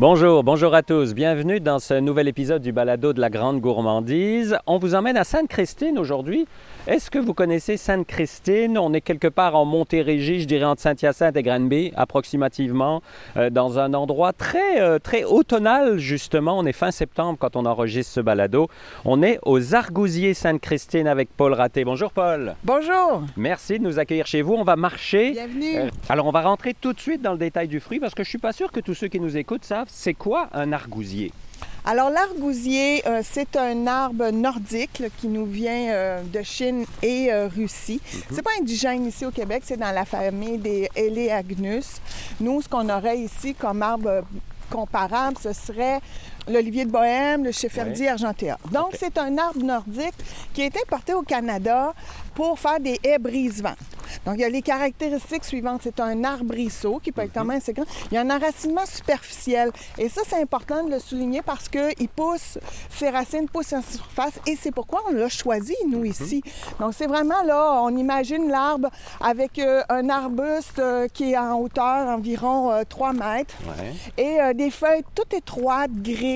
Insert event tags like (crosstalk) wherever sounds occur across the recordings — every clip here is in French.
Bonjour, bonjour à tous. Bienvenue dans ce nouvel épisode du balado de la grande gourmandise. On vous emmène à Sainte-Christine aujourd'hui. Est-ce que vous connaissez Sainte-Christine? On est quelque part en Montérégie, je dirais entre Saint-Hyacinthe et Granby, approximativement, euh, dans un endroit très, euh, très automnal, justement. On est fin septembre quand on enregistre ce balado. On est aux Argousiers Sainte-Christine avec Paul Raté. Bonjour Paul. Bonjour. Merci de nous accueillir chez vous. On va marcher. Bienvenue. Euh, alors, on va rentrer tout de suite dans le détail du fruit parce que je suis pas sûr que tous ceux qui nous écoutent savent c'est quoi un argousier? Alors, l'argousier, euh, c'est un arbre nordique là, qui nous vient euh, de Chine et euh, Russie. C'est pas indigène ici au Québec, c'est dans la famille des Eleagnus. Nous, ce qu'on aurait ici comme arbre comparable, ce serait l'olivier de Bohème, le chefferdier argentea. Donc, c'est un arbre nordique qui a été importé au Canada pour faire des haies brise-vent. Donc, il y a les caractéristiques suivantes. C'est un arbrisseau qui peut être quand même assez grand. Il y a un enracinement superficiel. Et ça, c'est important de le souligner parce qu'il pousse, ses racines poussent en surface et c'est pourquoi on l'a choisi, nous, ici. Donc, c'est vraiment là, on imagine l'arbre avec euh, un arbuste euh, qui est en hauteur environ euh, 3 mètres Ouais. et euh, des feuilles toutes étroites, grises,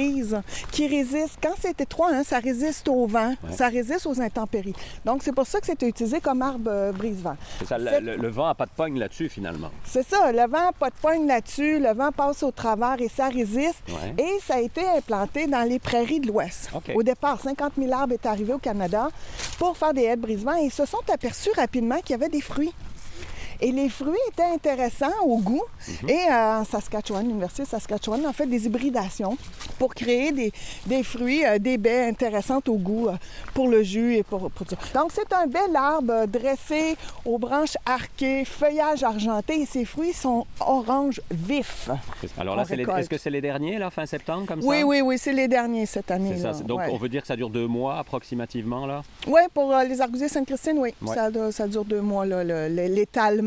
qui résistent. Quand c'est étroit, hein, ça résiste au vent, ça résiste aux intempéries. Donc, c'est pour ça que c'est utilisé comme arbre euh, brise-vent. Le, vent n'a pas de pogne là-dessus, finalement. C'est ça, le vent, pas de poigne là-dessus, le vent passe au travers et ça résiste. Ouais. Et ça a été implanté dans les prairies de l'Ouest. Au départ, 50 000 arbres étaient arrivés au Canada pour faire des haies de brise-vent et ils se sont aperçus rapidement qu'il y avait des fruits. Et les fruits étaient intéressants au goût. Mhm. Et euh, en Saskatchewan, l'Université de Saskatchewan a fait des hybridations pour créer des, des fruits, euh, des baies intéressantes au goût euh, pour le jus et pour, pour. Donc, c'est un bel arbre dressé aux branches arquées, feuillage argenté et ses fruits sont orange vif. Alors là, est-ce que c'est les derniers, là, fin septembre, comme Oui, ça? oui, oui, c'est les derniers cette année. Ça. Donc, on veut dire que ça dure deux mois, approximativement, là? Oui, pour euh, les argousiers Sainte-Christine, oui. Ouais. Ça, ça dure deux mois, là,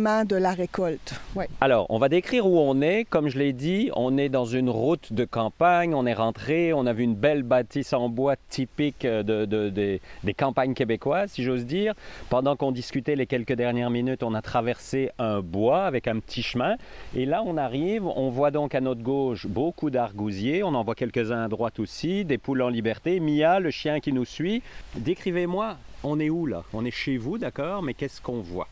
de la récolte. Alors, on va décrire où on est. Comme je l'ai dit, on est dans une route de campagne. On est rentré, on a vu une belle bâtisse en bois typique euh, de, de- des- des campagnes québécoises, si j'ose dire. Pendant qu'on discutait les quelques dernières minutes, on a traversé un bois avec un petit chemin. Et là, on arrive, on voit donc à notre gauche beaucoup d'argousiers. On en voit quelques-uns à droite aussi, des poules en liberté. Mia, le chien qui nous suit. Décrivez-moi, on est où là? On est chez vous, d'accord, mais qu'est-ce qu'on voit?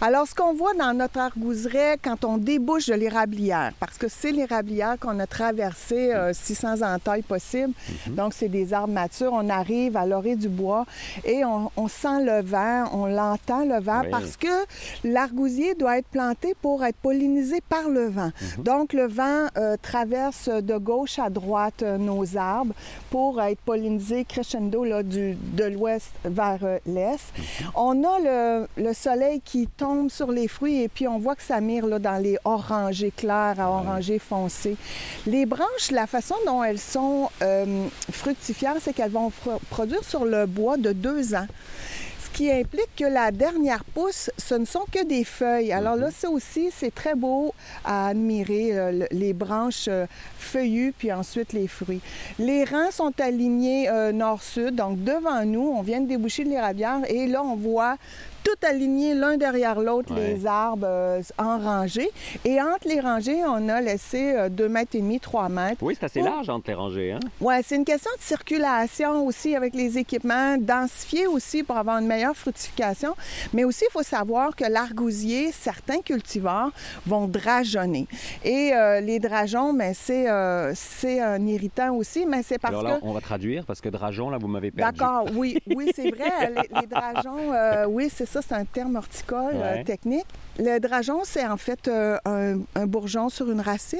Alors, ce qu'on voit dans notre argouseraie quand on débouche de l'érablière, parce que c'est l'érablière qu'on a traversé euh, 600 entailles possibles, donc c'est des arbres matures, on arrive à l'orée du bois et on, on sent le vent, on l'entend le vent, Oui. parce que l'argousier doit être planté pour être pollinisé par le vent. Donc, le vent euh, traverse de gauche à droite euh, nos arbres pour être pollinisé crescendo là, du, de l'ouest vers On a le, le soleil qui tombe sur les fruits et puis on voit que ça mire là, dans les orangés clairs à orangés foncés. Les branches, la façon dont elles sont euh, fructifières, c'est qu'elles vont produire sur le bois de deux ans. Ce qui implique que la dernière pousse, ce ne sont que des feuilles. Alors là, ça aussi, c'est très beau à admirer, euh, le- les branches euh, feuillues, puis ensuite les fruits. Les rangs sont alignés euh, nord-sud, donc devant nous, on vient de déboucher de l'érablière, et là, on voit tout aligné l'un derrière l'autre, Ouais. les arbres euh, en rangée. Et entre les rangées, on a laissé euh, deux mètres et demi, trois mètres. Oui, c'est assez large entre les rangées, hein? Ouais, c'est une question de circulation aussi avec les équipements, densifier aussi pour avoir une meilleure fructification. Mais aussi, il faut savoir que l'argousier, certains cultivars vont drageonner. Et euh, les drageons, mais c'est euh, c'est un irritant aussi, mais c'est parce Alors là, que on va traduire parce que dragon, là, vous m'avez perdu. D'accord, oui, oui, c'est vrai. (laughs) Les, les drageons, euh, oui, c'est ça, c'est un terme horticole Ouais. technique. Le drageon, c'est en fait euh, un, un bourgeon sur une racine.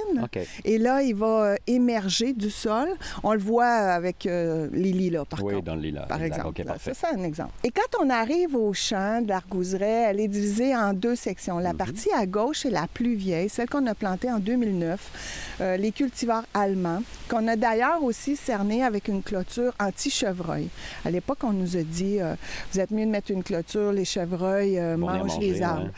Et là, il va euh, émerger du sol. On le voit avec euh, les lilas, par oui, contre. dans le lilas. Par exact. exemple. Parfait. ça, c'est un exemple. Et quand on arrive au champ de l'argouseraie, elle est divisée en deux sections. Mhm. La partie à gauche est la plus vieille, celle qu'on a plantée en 2009, euh, les cultivars allemands, qu'on a d'ailleurs aussi cerné avec une clôture anti-chevreuil. À l'époque, on nous a dit, vous êtes mieux de mettre une clôture, les chevreuils mangent les arbres.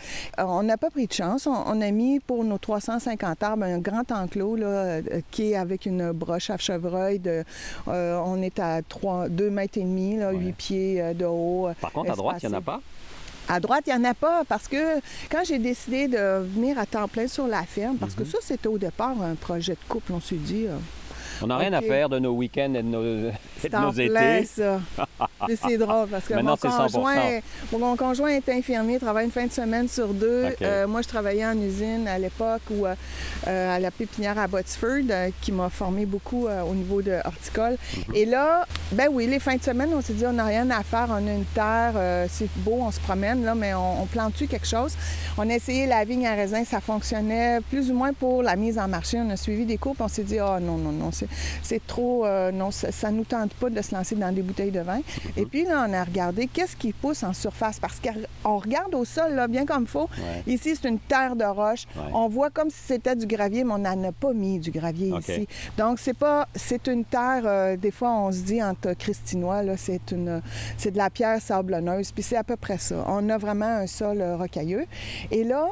On n'a pas pris de chance. On, on a mis pour nos 350 arbres un grand enclos là, euh, qui est avec une broche à chevreuil. De, euh, on est à 2 mètres et demi, là, Ouais. 8 pieds euh, de haut. Par contre, à droite, il n'y en a pas? À droite, il n'y en a pas parce que quand j'ai décidé de venir à temps plein sur la ferme, parce que Mhm. ça, c'était au départ un projet de couple, on s'est dit. euh, On n'a rien à faire de nos week-ends et de nos, (laughs) et de nos étés. ça. (laughs) (laughs) C'est drôle parce que mon c'est 100%. conjoint, mon conjoint est infirmier, travaille une fin de semaine sur deux. Euh, moi, je travaillais en usine à l'époque ou euh, euh, à la pépinière à Botsford, euh, qui m'a formé beaucoup au niveau de horticole. Mhm. Et là, ben oui, les fins de semaine, on s'est dit, on n'a rien à faire, on a une terre, c'est beau, on se promène, là, mais on, on plante-tu quelque chose? On a essayé la vigne à raisin, ça fonctionnait plus ou moins pour la mise en marché. On a suivi des cours, puis on s'est dit, ah non, non, non, c'est- trop, non, ça ne nous tente pas de se lancer dans des bouteilles de vin. Et puis là, on a regardé qu'est-ce qui pousse en surface, parce qu'on regarde au sol, là, bien comme il faut. Ouais. Ici, c'est une terre de roche. Ouais. On voit comme si c'était du gravier, mais on n'en a pas mis du gravier ici. Donc, c'est pas, c'est une terre, euh, des fois, on se dit entre Christinois, là, c'est une, c'est de la pierre sablonneuse, puis c'est à peu près ça. On a vraiment un sol euh, rocailleux. Et là,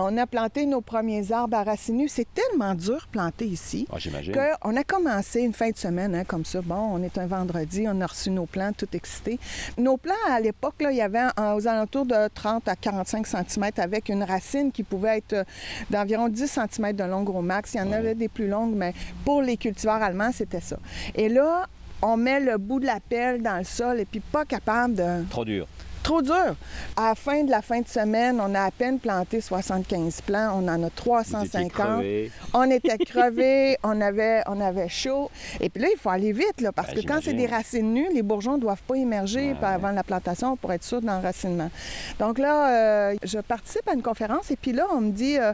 on a planté nos premiers arbres à racines nues. C'est tellement dur planter ici. Ah, J'imagine. On a commencé une fin de semaine hein, comme ça. Bon, on est un vendredi, on a reçu nos plants, tout excités. Nos plants, à l'époque, il y avait aux alentours de 30 à 45 cm avec une racine qui pouvait être euh, d'environ 10 cm de long gros max. Il y en Ouais. avait des plus longues, mais pour les cultivars allemands, c'était ça. Et là, on met le bout de la pelle dans le sol et puis pas capable de... Trop dur. Trop dur. À la fin de la fin de semaine, on a à peine planté 75 plants. On en a Vous étiez 350. crevé. On était crevés, on avait, on avait chaud. Et puis là, il faut aller vite, là, parce Ben, que quand c'est des racines nues, les bourgeons ne doivent pas émerger Ouais, avant la plantation pour être sûr d'enracinement. Donc là, euh, je participe à une conférence et puis là, on me dit euh,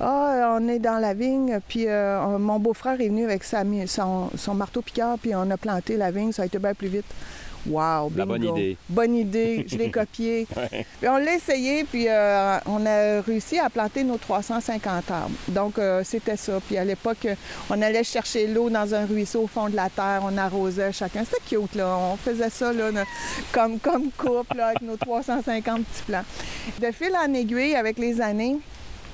Ah, on est dans la vigne, puis euh, on- mon beau-frère est venu avec sa son, son marteau-piqueur, puis on a planté la vigne, ça a été bien plus vite. Wow, La bonne idée. Bonne idée, je l'ai (laughs) copié. Ouais. Puis on l'a essayé, puis euh, on a réussi à planter nos 350 arbres. Donc, euh, c'était ça. Puis à l'époque, euh, on allait chercher l'eau dans un ruisseau au fond de la terre, on arrosait chacun. C'était cute, là. On faisait ça, là, comme, comme couple, là, avec nos 350 petits plants. De fil en aiguille, avec les années,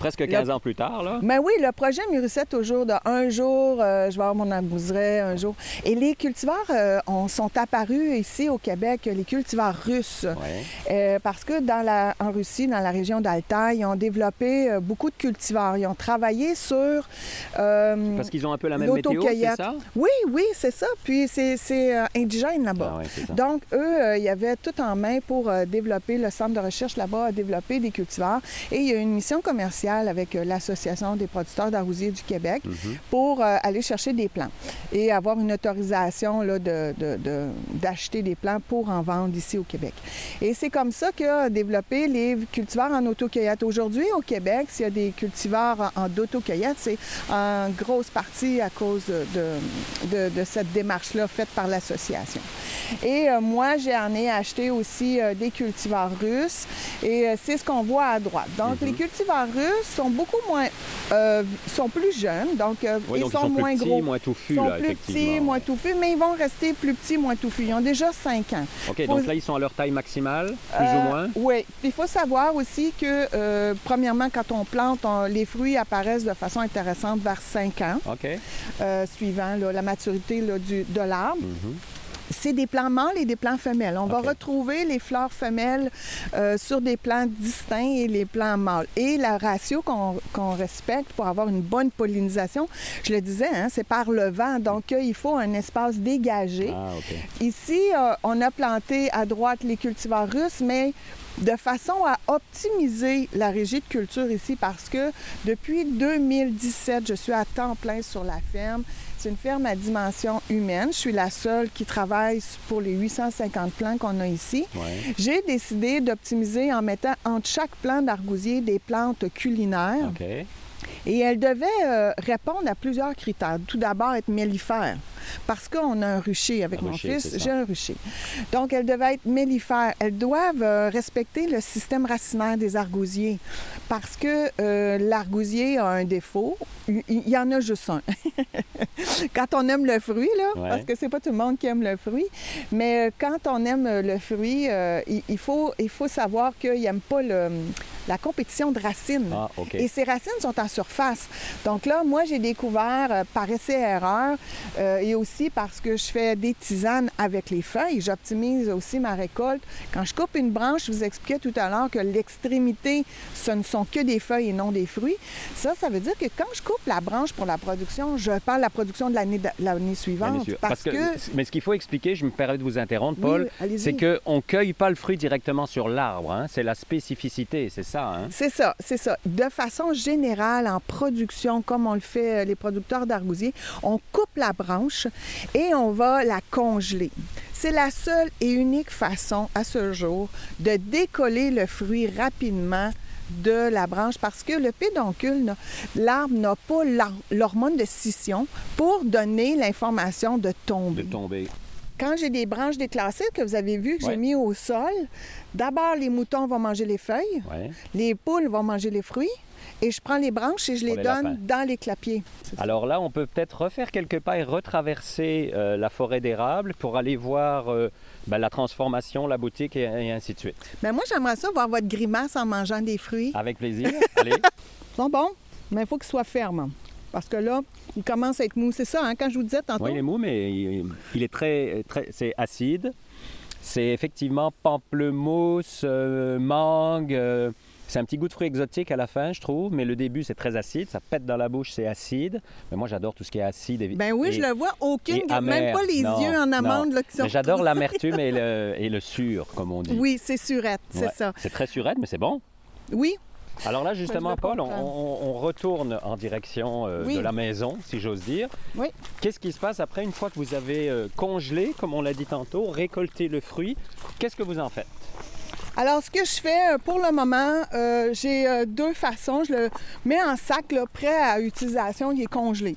Presque 15 ans plus tard, là. mais oui, le projet mûrissait toujours de un jour, euh, je vais avoir mon arbouseret un jour. Et les cultivars euh, ont- sont apparus ici au Québec, les cultivars russes. Ouais. Euh, parce que dans la, en Russie, dans la région d'Altaï, ils ont développé beaucoup de cultivars. Ils ont travaillé sur... Parce qu'ils ont un peu la même météo, c'est l'autocueillette. ça? Oui, oui, c'est ça. Puis c'est c'est, indigène là-bas. Ah ouais. Donc, eux, il y avait tout en main pour développer, le centre de recherche là-bas a développé des cultivars. Et il y a une mission commerciale avec euh, l'Association des producteurs d'arrousiers du Québec Mhm. pour euh, aller chercher des plants et avoir une autorisation là, de- de- de- d'acheter des plants pour en vendre ici au Québec. Et c'est comme ça qu'a développé les cultivars en autocueillette. Aujourd'hui, au Québec, s'il y a des cultivars en, en autocueillette, c'est en grosse partie à cause de, cette démarche-là faite par l'association. Et euh, moi, j'en ai acheté aussi euh, des cultivars russes et c'est ce qu'on voit à droite. Donc, Mhm. les cultivars russes sont beaucoup moins, euh, sont plus jeunes, donc euh, Oui, ils donc sont, ils sont plus moins petits, gros. moins touffus, sont là, plus petits, moins touffus, mais ils vont rester plus petits, moins touffus. Ils ont déjà 5 ans. OK, Faut- donc là, ils sont à leur taille maximale, plus Euh, ou moins? Oui. Il faut savoir aussi que, euh, premièrement, quand on plante, on- les fruits apparaissent de façon intéressante vers 5 ans, OK. suivant là, la maturité là, du, de l'arbre. Mhm. C'est des plants mâles et des plants femelles. On va retrouver les fleurs femelles euh, sur des plants distincts et les plants mâles. Et la ratio qu'on respecte pour avoir une bonne pollinisation, je le disais, hein, c'est par le vent. Donc, euh, il faut un espace dégagé. Ah. Ici, euh, on a planté à droite les cultivars russes, mais de façon à optimiser la régie de culture ici parce que depuis 2017, je suis à temps plein sur la ferme. C'est une ferme à dimension humaine. Je suis la seule qui travaille pour les 850 plants qu'on a ici. Ouais. J'ai décidé d'optimiser en mettant entre chaque plant d'argousier des plantes culinaires. Et elle devait euh, répondre à plusieurs critères. Tout d'abord, être mellifère, parce qu'on a un rucher avec Un mon rucher, fils. J'ai un rucher. Donc, elles devaient être mellifères. Elles doivent euh, respecter le système racinaire des argousiers, parce que euh, l'argousier a un défaut. Il il y en a juste un. (laughs) quand on aime le fruit, là, Ouais. parce que c'est pas tout le monde qui aime le fruit, mais euh, quand on aime le fruit, euh, il, il faut, il faut savoir qu'il n'aime pas le, la compétition de racines. Ah. Et ces racines sont en surface. Donc là, moi, j'ai découvert euh, par essai-erreur euh, et aussi parce que je fais des tisanes avec les feuilles. J'optimise aussi ma récolte. Quand je coupe une branche, je vous expliquais tout à l'heure que l'extrémité, ce ne sont que des feuilles et non des fruits. Ça, ça veut dire que quand je coupe la branche pour la production, je parle de la production de l'année, suivante. Parce, que... Mais ce qu'il faut expliquer, je me permets de vous interrompre, Paul, c'est qu'on ne cueille pas le fruit directement sur l'arbre. hein. C'est la spécificité, c'est ça. hein? C'est ça, c'est ça. De façon générale, en production, comme on le fait euh, les producteurs d'argousier, on coupe la branche et on va la congeler. C'est la seule et unique façon à ce jour de décoller le fruit rapidement de la branche parce que le pédoncule, l'arbre n'a pas l'hor- l'hormone de scission pour donner l'information de De tomber. Quand j'ai des branches déclassées que vous avez vues, que Ouais. j'ai mis au sol, d'abord les moutons vont manger les feuilles. Ouais. Les poules vont manger les fruits et je prends les branches et je les, les donne lapins. dans les clapiers. Alors là, on peut peut-être refaire quelques pas et retraverser euh, la forêt d'érable pour aller voir euh, ben, la transformation, la boutique et, et ainsi de suite. Mais moi, j'aimerais ça voir votre grimace en mangeant des fruits. Avec plaisir. (laughs) Allez. Ils sont bons, mais il faut qu'ils soient fermes. Parce que là, ils commencent à être mous. C'est ça, hein, quand je vous disais tantôt. Oui, il est mou, mais il, il est très, très c'est acide. C'est effectivement pamplemousse, euh, mangue. euh, c'est un petit goût de fruits exotiques à la fin, je trouve, mais le début, c'est très acide. Ça pète dans la bouche, c'est acide. Mais moi, j'adore tout ce qui est acide. et- Ben oui, et- je le vois. Aucune, même pas les Non, yeux en amande là, qui sont Mais j'adore l'amertume et le, (laughs) et le sûr, comme on dit. Oui, c'est surette, c'est Ouais. ça. C'est très surette, mais c'est bon. Oui, Alors là, justement, Paul, on, comprends. on- on retourne en direction euh, Oui. de la maison, si j'ose dire. Oui. Qu'est-ce qui se passe après, une fois que vous avez euh, congelé, comme on l'a dit tantôt, récolté le fruit Qu'est-ce que vous en faites? Alors, ce que je fais euh, pour le moment, euh, j'ai deux façons. Je le mets en sac, là, prêt à utilisation. Il est congelé.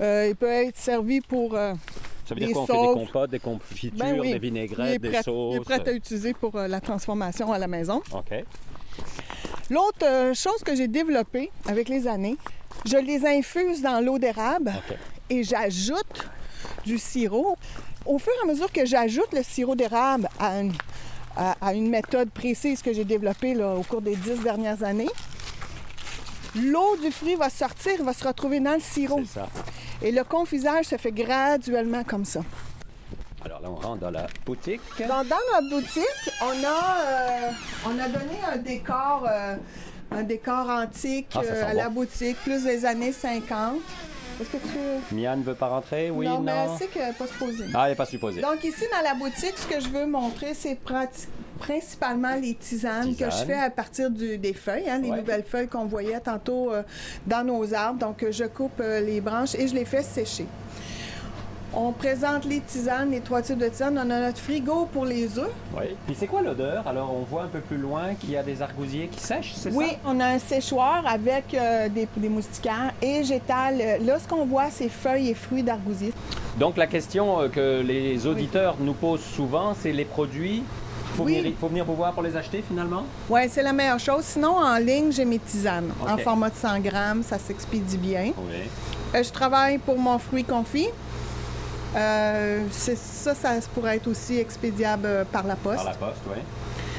Il peut être servi pour. Ça veut dire Des qu'on fait des compotes, des confitures, Ben oui. des vinaigrettes, des sauces. il est prêt à utiliser pour euh, la transformation à la maison. OK. L'autre euh, chose que j'ai développée avec les années, je les infuse dans l'eau d'érable et j'ajoute du sirop. Au fur et à mesure que j'ajoute le sirop d'érable à une, à- à une méthode précise que j'ai développée là, au cours des dix dernières années, l'eau du fruit va sortir, va se retrouver dans le sirop. Ça. Et le confisage se fait graduellement comme ça. On rentre dans la boutique. Donc, dans notre boutique, on a, euh, on a donné un décor, euh, un décor antique Ah, euh, à la boutique, plus des années 50. Est-ce que tu... Mian ne veut pas rentrer? Oui, non, non, mais elle sait qu'elle n'est pas supposée. Ah, elle n'est pas supposée. Donc ici, dans la boutique, ce que je veux montrer, c'est principalement les tisanes, que je fais à partir du- des feuilles, hein, les Ouais. nouvelles feuilles qu'on voyait tantôt euh, dans nos arbres. Donc, je coupe euh, les branches et je les fais sécher. On présente les tisanes, les trois types de tisanes. On a notre frigo pour les œufs. Oui. Puis c'est quoi l'odeur? Alors, on voit un peu plus loin qu'il y a des argousiers qui sèchent, c'est Oui, ça? on a un séchoir avec euh, des, des moustiquaires et j'étale. euh, Là, ce qu'on voit, c'est feuilles et fruits d'argousier. Donc la question euh, que les auditeurs nous posent souvent, c'est les produits. Il faut, Oui. venir, faut venir vous voir pour les acheter finalement? Oui, c'est la meilleure chose. Sinon, en ligne, j'ai mes tisanes en format de 100 grammes. Ça s'expédie bien. Oui. Euh, je travaille pour mon fruit confit. Euh, ça, ça pourrait être aussi expédiable euh, par la poste. Par la poste, oui.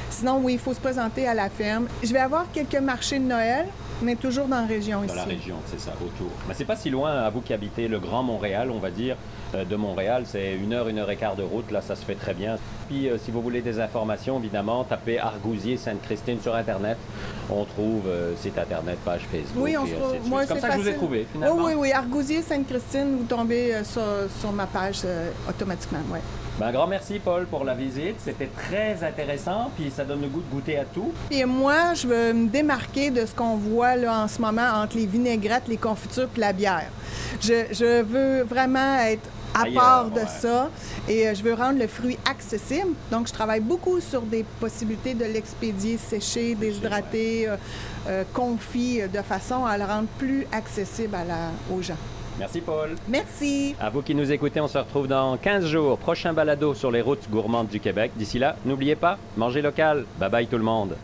Sinon, oui, il faut se présenter à la ferme. Je vais avoir quelques marchés de Noël, mais toujours dans la région Dans ici. la région, c'est ça, autour. Mais c'est pas si loin à vous qui habitez le Grand Montréal, on va dire, de Montréal. C'est une heure, une heure et quart de route, là, ça se fait très bien. Puis, euh, si vous voulez des informations, évidemment, tapez Argousier Sainte-Christine sur Internet. On trouve euh, site Internet, page Facebook. Oui, on se trouve. Moi, C'est comme ça que je vous ai trouvé, finalement. Oui, oui, oui. Argousier Sainte-Christine, vous tombez euh, sur, sur ma page euh, automatiquement. Ouais. Ben, un grand merci, Paul, pour la visite. C'était très intéressant, puis ça donne le goût de goûter à tout. Et moi, je veux me démarquer de ce qu'on voit là, en ce moment entre les vinaigrettes, les confitures et la bière. Je, je veux vraiment être à part de ouais. ça et euh, je veux rendre le fruit accessible. Donc, je travaille beaucoup sur des possibilités de l'expédier séché, déshydraté, euh, euh, confit, de façon à le rendre plus accessible à la- aux gens. Merci, Paul. Merci! À vous qui nous écoutez, on se retrouve dans 15 jours. Prochain balado sur les routes gourmandes du Québec. D'ici là, n'oubliez pas, mangez local. Bye bye tout le monde.